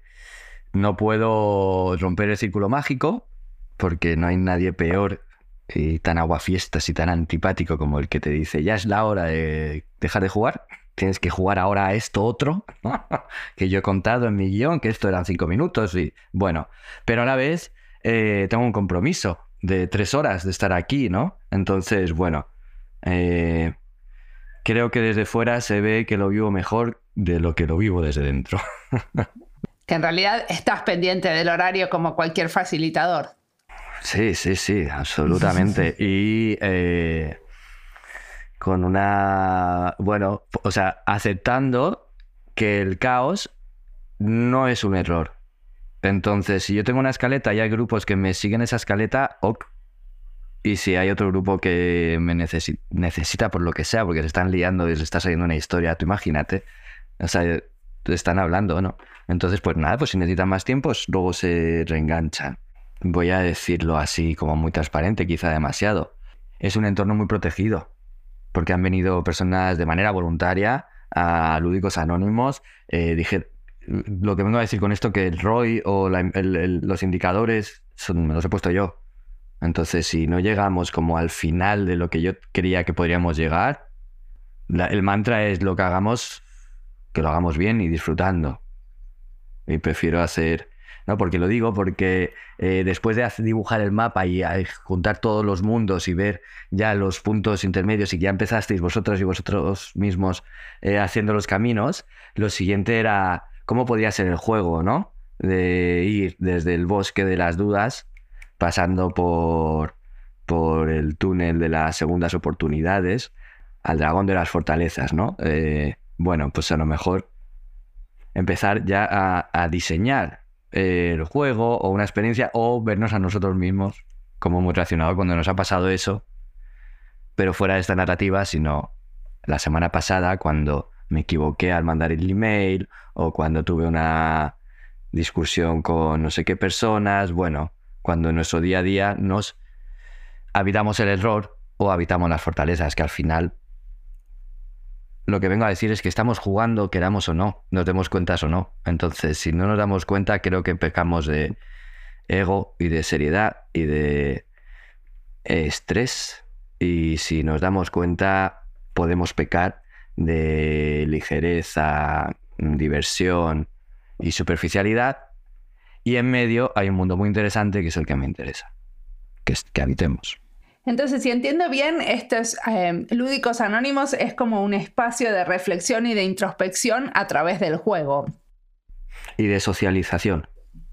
no puedo romper el círculo mágico porque no hay nadie peor y tan aguafiestas y tan antipático como el que te dice ya es la hora de dejar de jugar. Tienes que jugar ahora a esto otro, que yo he contado en mi guion que esto eran cinco minutos y bueno, pero a la vez eh, tengo un compromiso de tres horas de estar aquí, ¿no? Entonces, bueno, eh, creo que desde fuera se ve que lo vivo mejor de lo que lo vivo desde dentro.
Que en realidad estás pendiente del horario como cualquier facilitador.
Sí, sí, sí, absolutamente. Y eh, con una, bueno, o sea, aceptando que el caos no es un error. Entonces, si yo tengo una escaleta y hay grupos que me siguen esa escaleta, ok. Y si hay otro grupo que me necesi- necesita por lo que sea, porque se están liando y se está saliendo una historia, tú imagínate. O sea, te están hablando, ¿no? Entonces, pues nada, pues si necesitan más tiempo, luego se reenganchan. Voy a decirlo así como muy transparente, quizá demasiado. Es un entorno muy protegido, porque han venido personas de manera voluntaria a lúdicos anónimos. Eh, dije, lo que vengo a decir con esto, que el ROI o los indicadores son, me los he puesto yo. Entonces, si no llegamos como al final de lo que yo quería que podríamos llegar, el mantra es lo que hagamos, que lo hagamos bien y disfrutando. Y prefiero hacer... No, porque lo digo, porque eh, después de dibujar el mapa y eh, juntar todos los mundos y ver ya los puntos intermedios y que ya empezasteis vosotros y vosotros mismos eh, haciendo los caminos, lo siguiente era cómo podría ser el juego, ¿no? De ir desde el bosque de las dudas, pasando por, por el túnel de las segundas oportunidades, al dragón de las fortalezas, ¿no? Eh, bueno, pues a lo mejor empezar ya a, diseñar el juego o una experiencia o vernos a nosotros mismos como hemos reaccionado cuando nos ha pasado eso, pero fuera de esta narrativa, sino la semana pasada cuando me equivoqué al mandar el email o cuando tuve una discusión con no sé qué personas, bueno, cuando en nuestro día a día nos habitamos el error o habitamos las fortalezas, que al final lo que vengo a decir es que estamos jugando, queramos o no, nos demos cuenta o no. Entonces, si no nos damos cuenta, creo que pecamos de ego y de seriedad y de estrés. Y si nos damos cuenta, podemos pecar de ligereza, diversión y superficialidad. Y en medio hay un mundo muy interesante que es el que me interesa, que, es, que habitemos.
Entonces, si entiendo bien, estos eh, lúdicos anónimos es como un espacio de reflexión y de introspección a través del juego.
Y de socialización.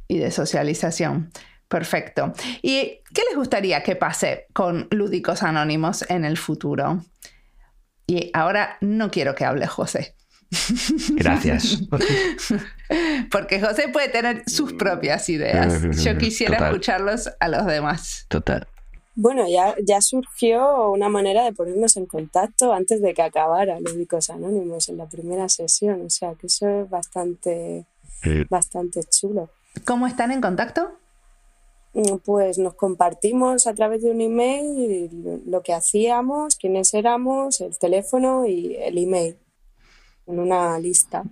Y de socialización. Perfecto. ¿Y qué les gustaría que pase con lúdicos anónimos en el futuro? Y ahora no quiero que hable José.
Gracias.
Porque José puede tener sus propias ideas. Yo quisiera escucharlos a los demás.
Total.
Bueno, ya, ya surgió una manera de ponernos en contacto antes de que acabara Lúdicos Anónimos en la primera sesión, o sea que eso es bastante, bastante chulo.
¿Cómo están en contacto?
Mm, pues nos compartimos a través de un email lo que hacíamos, quiénes éramos, el teléfono y el email en una lista.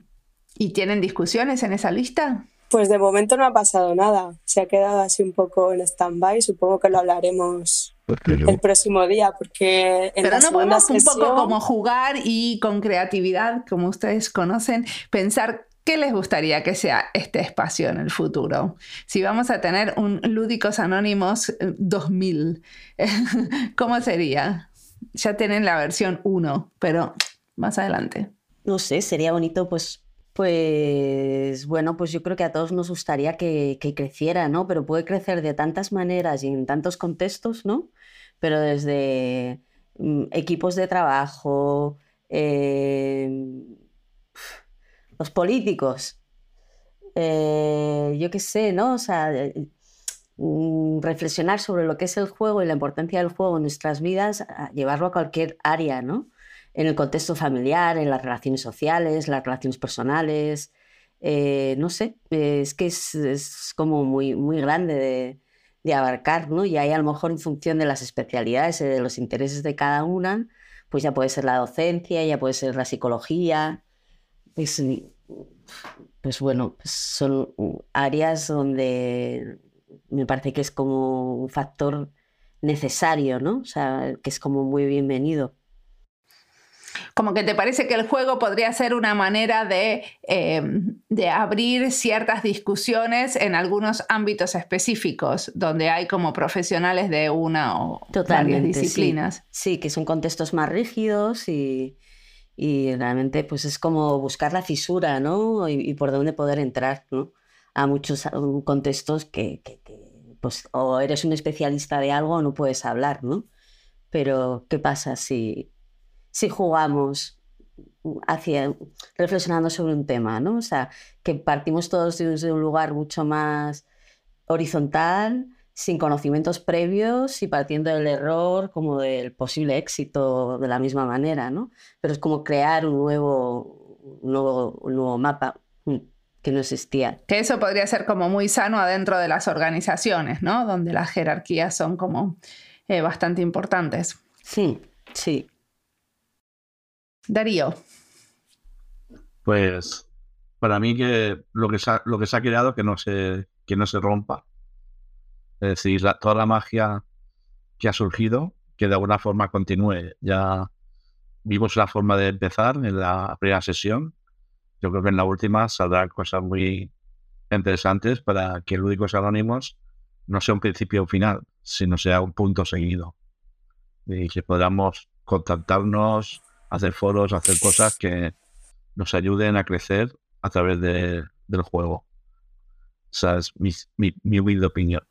¿Y tienen discusiones en esa lista?
Pues de momento no ha pasado nada. Se ha quedado así un poco en stand-by. Supongo que lo hablaremos pues el próximo día, porque
en Pero no podemos un poco como jugar y con creatividad, como ustedes conocen, pensar qué les gustaría que sea este espacio en el futuro. Si vamos a tener un Lúdicos Anónimos 2000, eh, ¿cómo sería? Ya tienen la versión 1, pero más adelante.
No sé, sería bonito pues pues bueno, pues yo creo que a todos nos gustaría que, creciera, ¿no? Pero puede crecer de tantas maneras y en tantos contextos, ¿no? Pero desde mm, equipos de trabajo, em, los políticos, eh, yo qué sé, ¿no? O sea, eh, mm, reflexionar sobre lo que es el juego y la importancia del juego en nuestras vidas, llevarlo a cualquier área, ¿no? en el contexto familiar, en las relaciones sociales, las relaciones personales. Eh, no sé, es que es, como muy, muy grande de, abarcar, ¿no? Y ahí a lo mejor en función de las especialidades, de los intereses de cada una, pues ya puede ser la docencia, ya puede ser la psicología. Pues, pues bueno, pues son áreas donde me parece que es como un factor necesario, ¿no? O sea, que es como muy bienvenido.
Como que te parece que el juego podría ser una manera de, em, de abrir ciertas discusiones en algunos ámbitos específicos, donde hay como profesionales de una o varias disciplinas.
Sí. que son contextos más rígidos y, y, realmente pues es como buscar la fisura, ¿no? Y, por dónde poder entrar, ¿no? A muchos contextos que, que, que, pues o eres un especialista de algo o no puedes hablar, ¿no? Pero ¿qué pasa si si jugamos hacia, reflexionando sobre un tema, ¿no? O sea, que partimos todos desde un lugar mucho más horizontal, sin conocimientos previos y partiendo del error como del posible éxito de la misma manera, ¿no? Pero es como crear un nuevo, nuevo, nuevo mapa mm, que no existía.
Que eso podría ser como muy sano adentro de las organizaciones, ¿no? Donde las jerarquías son como eh, bastante importantes.
Sí, sí.
Darío.
Pues para mí que lo que se ha, lo que se ha creado que no se, que no se rompa. Es decir, toda la magia que ha surgido, que de alguna forma continúe. Ya vimos la forma de empezar en la primera sesión. Yo creo que en la última saldrán cosas muy interesantes para que Lúdicos Anónimos no sea un principio final, sino sea un punto seguido. Y que podamos contactarnos, hacer foros, hacer cosas que nos ayuden a crecer a través del juego. Esa es mi, mi, humilde opinión.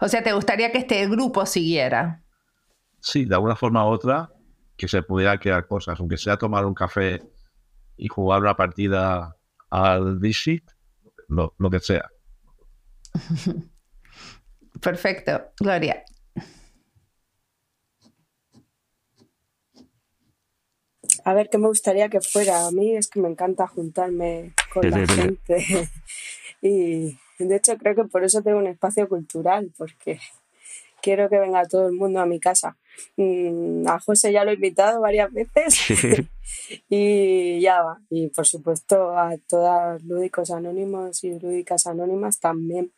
O sea, ¿te gustaría que este grupo siguiera?
Sí, de alguna forma u otra, que se pudiera crear cosas, aunque sea tomar un café y jugar una partida al Visit, lo, lo que sea.
Perfecto, Gloria.
A ver, ¿qué me gustaría que fuera? A mí es que me encanta juntarme con la gente. y de hecho creo que por eso tengo un espacio cultural, porque quiero que venga todo el mundo a mi casa. Mm, a José ya lo he invitado varias veces y ya va. Y por supuesto a todas lúdicos anónimos y lúdicas anónimas también.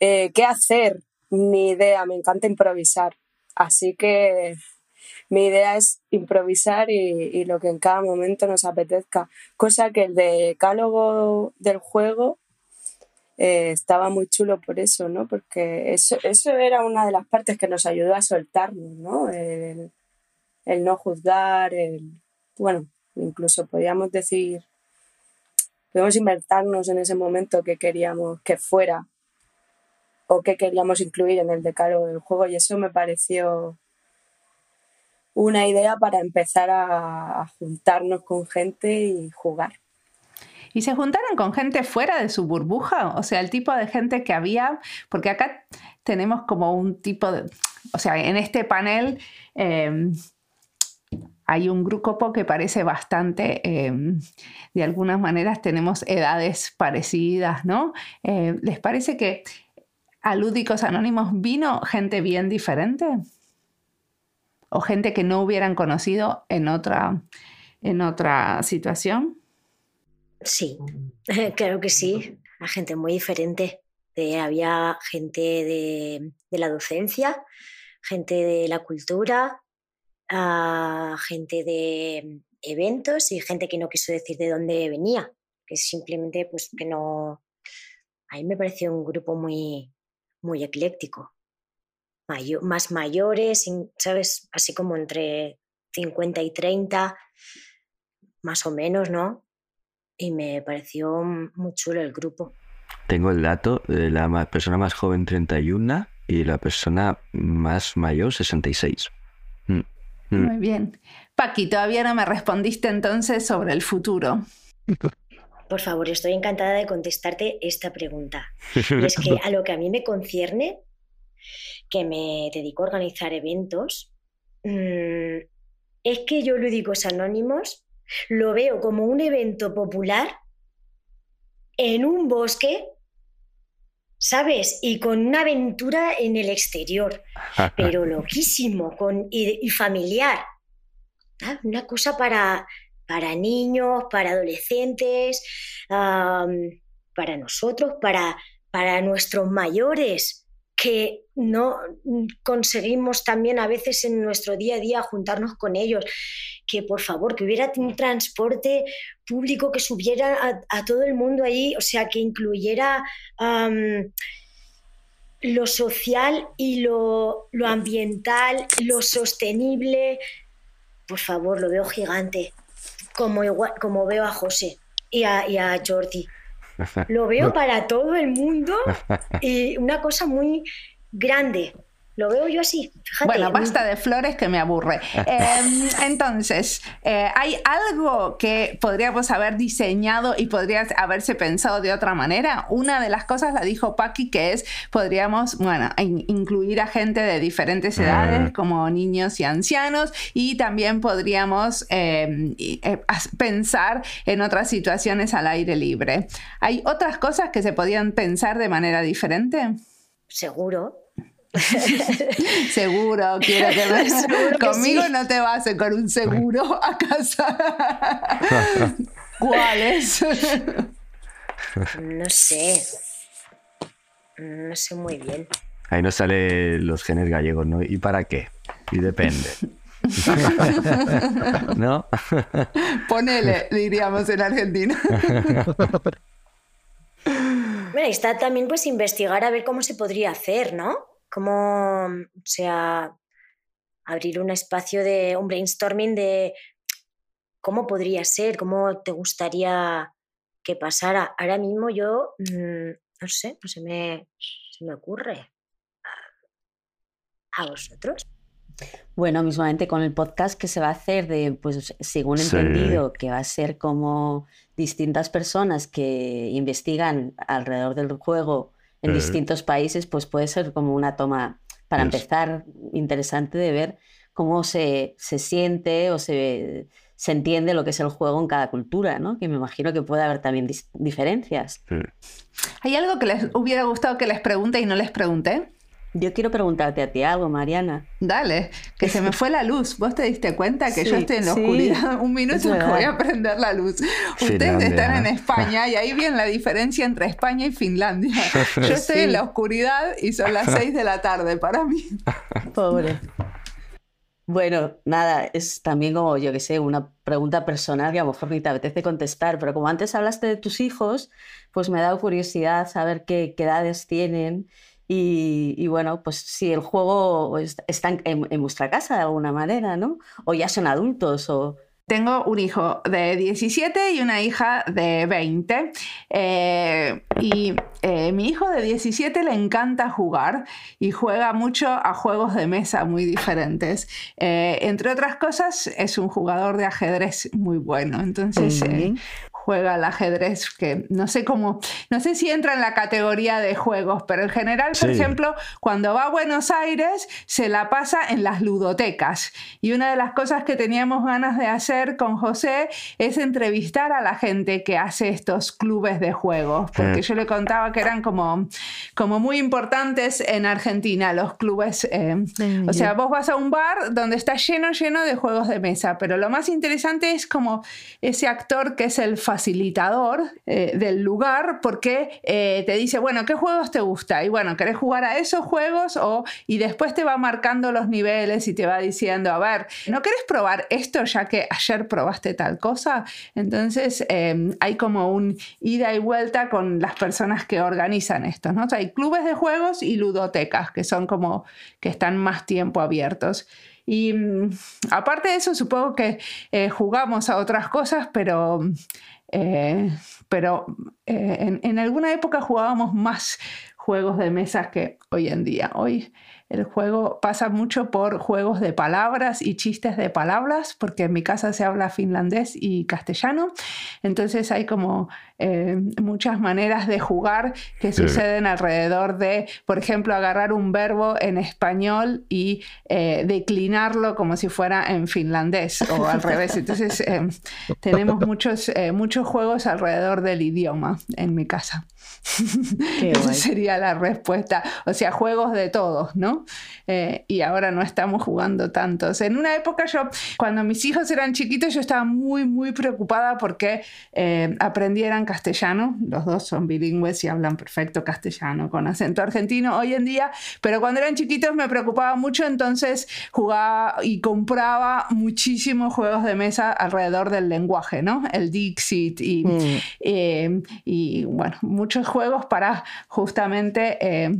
Eh, ¿Qué hacer? Ni idea, me encanta improvisar. Así que mi idea es improvisar y, lo que en cada momento nos apetezca. Cosa que el decálogo del juego eh, estaba muy chulo por eso, ¿no? Porque eso, eso era una de las partes que nos ayudó a soltarnos, ¿no? El, no juzgar, el, bueno, incluso podíamos decir, podemos inventarnos en ese momento que queríamos que fuera o qué queríamos incluir en el decálogo del juego y eso me pareció una idea para empezar a, juntarnos con gente y jugar.
¿Y se juntaron con gente fuera de su burbuja? O sea, el tipo de gente que había, porque acá tenemos como un tipo de, o sea, en este panel em, hay un grupo que parece bastante, em, de algunas maneras tenemos edades parecidas, ¿no? Eh, ¿Les parece que a Lúdicos Anónimos vino gente bien diferente? ¿O gente que no hubieran conocido en otra, en otra situación?
Sí, creo que sí. A gente muy diferente. había gente de, la docencia, gente de la cultura, gente de eventos y gente que no quiso decir de dónde venía, que simplemente pues que no... A mí me pareció un grupo muy, muy ecléctico. más mayores, ¿sabes? Así como entre 50 y 30, más o menos, ¿no? Y me pareció muy chulo el grupo.
Tengo el dato de la persona más joven 31 y la persona más mayor 66.
Mm, mm. Muy bien. Paqui, todavía no me respondiste entonces sobre el futuro.
Por favor, estoy encantada de contestarte esta pregunta. Y es que a lo que a mí me concierne, que me dedico a organizar eventos, mm, es que yo Lúdicos Anónimos lo veo como un evento popular en un bosque, ¿sabes? Y con una aventura en el exterior, pero loquísimo con, y, familiar. Ah, una cosa para, para niños, para adolescentes, para nosotros, para, para nuestros mayores, que no conseguimos también a veces en nuestro día a día juntarnos con ellos. Que por favor, que hubiera un transporte público que subiera a, todo el mundo allí, o sea, que incluyera lo social y lo, lo ambiental, lo sostenible. Por favor, lo veo gigante como, como veo a José y a, y a Jordi. Lo veo para todo el mundo y una cosa muy grande. Lo veo yo así.
Bueno, basta de flores que me aburre. Em, entonces, eh, ¿hay algo que podríamos haber diseñado y podría haberse pensado de otra manera? Una de las cosas la dijo Paqui, que es, podríamos, bueno, incluir a gente de diferentes mm. edades, como niños y ancianos, y también podríamos em, eh, pensar en otras situaciones al aire libre. ¿Hay otras cosas que se podían pensar de manera diferente?
Seguro,
seguro, quiero que me... Conmigo no te vas con un seguro a casa. ¿Cuál es?
no sé. No sé muy bien.
Ahí no sale los genes gallegos, ¿no? ¿Y para qué? Y depende. ¿No?
Ponele, diríamos en Argentina.
Bueno, está también pues investigar a ver cómo se podría hacer, ¿no? Cómo, o sea, abrir un espacio de un brainstorming de cómo podría ser, cómo te gustaría que pasara. Ahora mismo yo, mm, no sé, no se me, se me ocurre. ¿A vosotros?
Bueno, mismamente con el podcast que se va a hacer de, pues según entendido, que va a ser como distintas personas que investigan alrededor del juego en distintos países, pues puede ser como una toma, para empezar, interesante de ver cómo se, se siente o se, se, entiende lo que es el juego en cada cultura, ¿no? Que me imagino que puede haber también diferencias.
¿Hay algo que les hubiera gustado que les pregunte y no les pregunté?
Yo quiero preguntarte a ti algo, Mariana.
Dale, que se me fue la luz. ¿Vos te diste cuenta que yo
Sí,
estoy en la
sí,
oscuridad? Un minuto que voy a prender la luz. Ustedes
Finlandia,
están en. España y ahí viene la diferencia entre España y Finlandia. Yo estoy
Sí.
en la oscuridad y son las 6 de la tarde para mí.
Pobre. Bueno, nada, es también como, yo que sé, una pregunta personal que a lo mejor ni te apetece contestar, pero como antes hablaste de tus hijos, pues me ha dado curiosidad saber qué, qué edades tienen y, y bueno, pues si el juego es- está en, vuestra casa de alguna manera, ¿no? O ya son adultos o...
Tengo un hijo de 17 y una hija de 20. Eh, y eh, mi hijo de 17 le encanta jugar y juega mucho a juegos de mesa muy diferentes. Eh, entre otras cosas, es un jugador de ajedrez muy bueno. Entonces. Juega al ajedrez que no sé cómo, no sé si entra en la categoría de juegos, pero en general, por
Sí.
ejemplo, cuando va a Buenos Aires se la pasa en las ludotecas. Y una de las cosas que teníamos ganas de hacer con José es entrevistar a la gente que hace estos clubes de juegos, porque yo le contaba que eran como, como muy importantes en Argentina los clubes. eh, o sea, vos vas a un bar donde está lleno, lleno de juegos de mesa, pero lo más interesante es como ese actor que es el facilitador eh, del lugar, porque eh, te dice, bueno, ¿qué juegos te gusta? Y bueno, ¿querés jugar a esos juegos? O, y después te va marcando los niveles y te va diciendo, a ver, ¿no querés probar esto ya que ayer probaste tal cosa? Entonces eh, hay como un ida y vuelta con las personas que organizan esto, ¿no? Hay clubes de juegos y ludotecas, que son como que están más tiempo abiertos. Y mm, aparte de eso, supongo que eh, jugamos a otras cosas, pero, eh, pero eh, en, en alguna época jugábamos más juegos de mesas que hoy en día. Hoy el juego pasa mucho por juegos de palabras y chistes de palabras, porque en mi casa se habla finlandés y castellano. Entonces hay como eh, muchas maneras de jugar que
Sí.
suceden alrededor de, por ejemplo, agarrar un verbo en español y eh, declinarlo como si fuera en finlandés o al revés. Entonces eh, tenemos muchos, eh, muchos juegos alrededor del idioma en mi casa. Esa sería la respuesta. O sea, juegos de todos, ¿no? Eh, y ahora no estamos jugando tantos. En una época yo, cuando mis hijos eran chiquitos, yo estaba muy, muy preocupada porque eh, aprendieran castellano. Los dos son bilingües y hablan perfecto castellano con acento argentino hoy en día. Pero cuando eran chiquitos me preocupaba mucho, entonces jugaba y compraba muchísimos juegos de mesa alrededor del lenguaje, ¿no? El Dixit y,
Mm.
eh, y bueno, muchos juegos para justamente eh,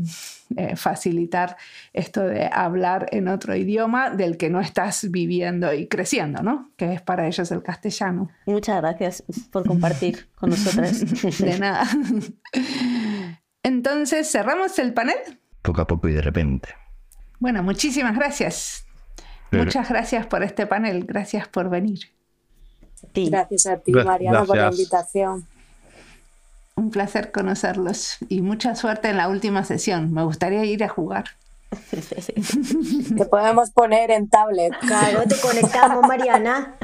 eh, facilitar esto de hablar en otro idioma del que no estás viviendo y creciendo, ¿no? Que es para ellos el castellano.
Muchas gracias por compartir con nosotras.
De nada. Entonces, ¿cerramos el panel?
Poco a poco y de repente.
Bueno, muchísimas gracias.
Pero-
Muchas gracias por este panel. Gracias por venir.
Gracias a ti,
Gra-
Mariana, por la
gracias.
invitación.
Un placer conocerlos y mucha suerte en la última sesión. Me gustaría ir a jugar.
Te podemos poner en tablet.
Claro, te conectamos, Mariana.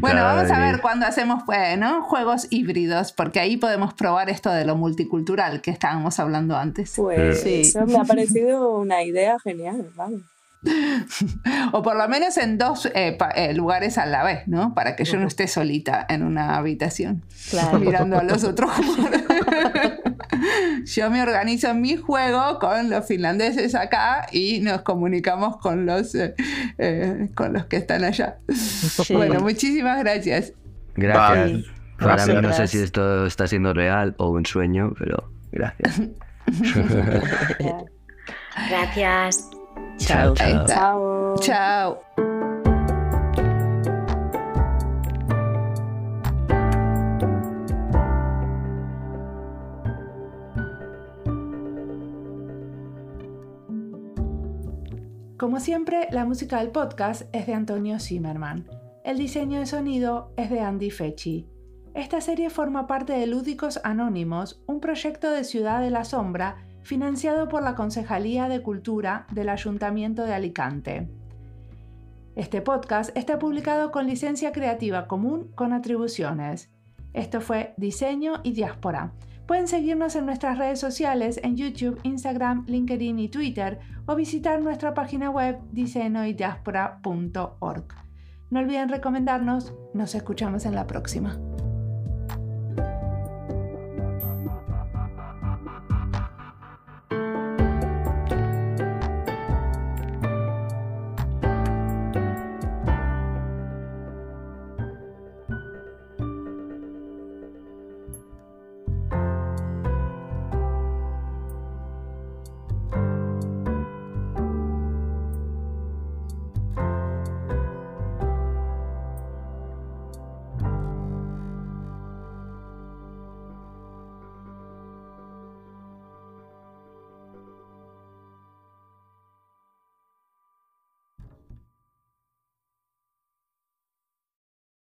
Bueno, vamos a ver cuándo hacemos pues, ¿no? juegos híbridos, porque ahí podemos probar esto de lo multicultural que estábamos hablando antes.
Pues
Sí.
eso me ha parecido una idea genial, vamos.
O por lo menos en dos eh, pa- eh, lugares a la vez, ¿no? Para que yo no esté solita en una habitación
Claro.
mirando a los otros yo me organizo mi juego con los finlandeses acá y nos comunicamos con los, eh, eh, con los que están allá.
Sí.
Bueno, muchísimas gracias.
Gracias.
Sí.
Para mí no sé si esto está siendo real o un sueño, pero gracias.
Gracias.
Chao.
Chao.
Chao. Como siempre, la música del podcast es de Antonio Zimmerman. El diseño de sonido es de Andy Fechi. Esta serie forma parte de Lúdicos Anónimos, un proyecto de Ciudad de la Sombra financiado por la Concejalía de Cultura del Ayuntamiento de Alicante. Este podcast está publicado con licencia creativa común con atribuciones. Esto fue Diseño y Diáspora. Pueden seguirnos en nuestras redes sociales en YouTube, Instagram, LinkedIn y Twitter o visitar nuestra página web diseñoydiaspora.org. No olviden recomendarnos, nos escuchamos en la próxima.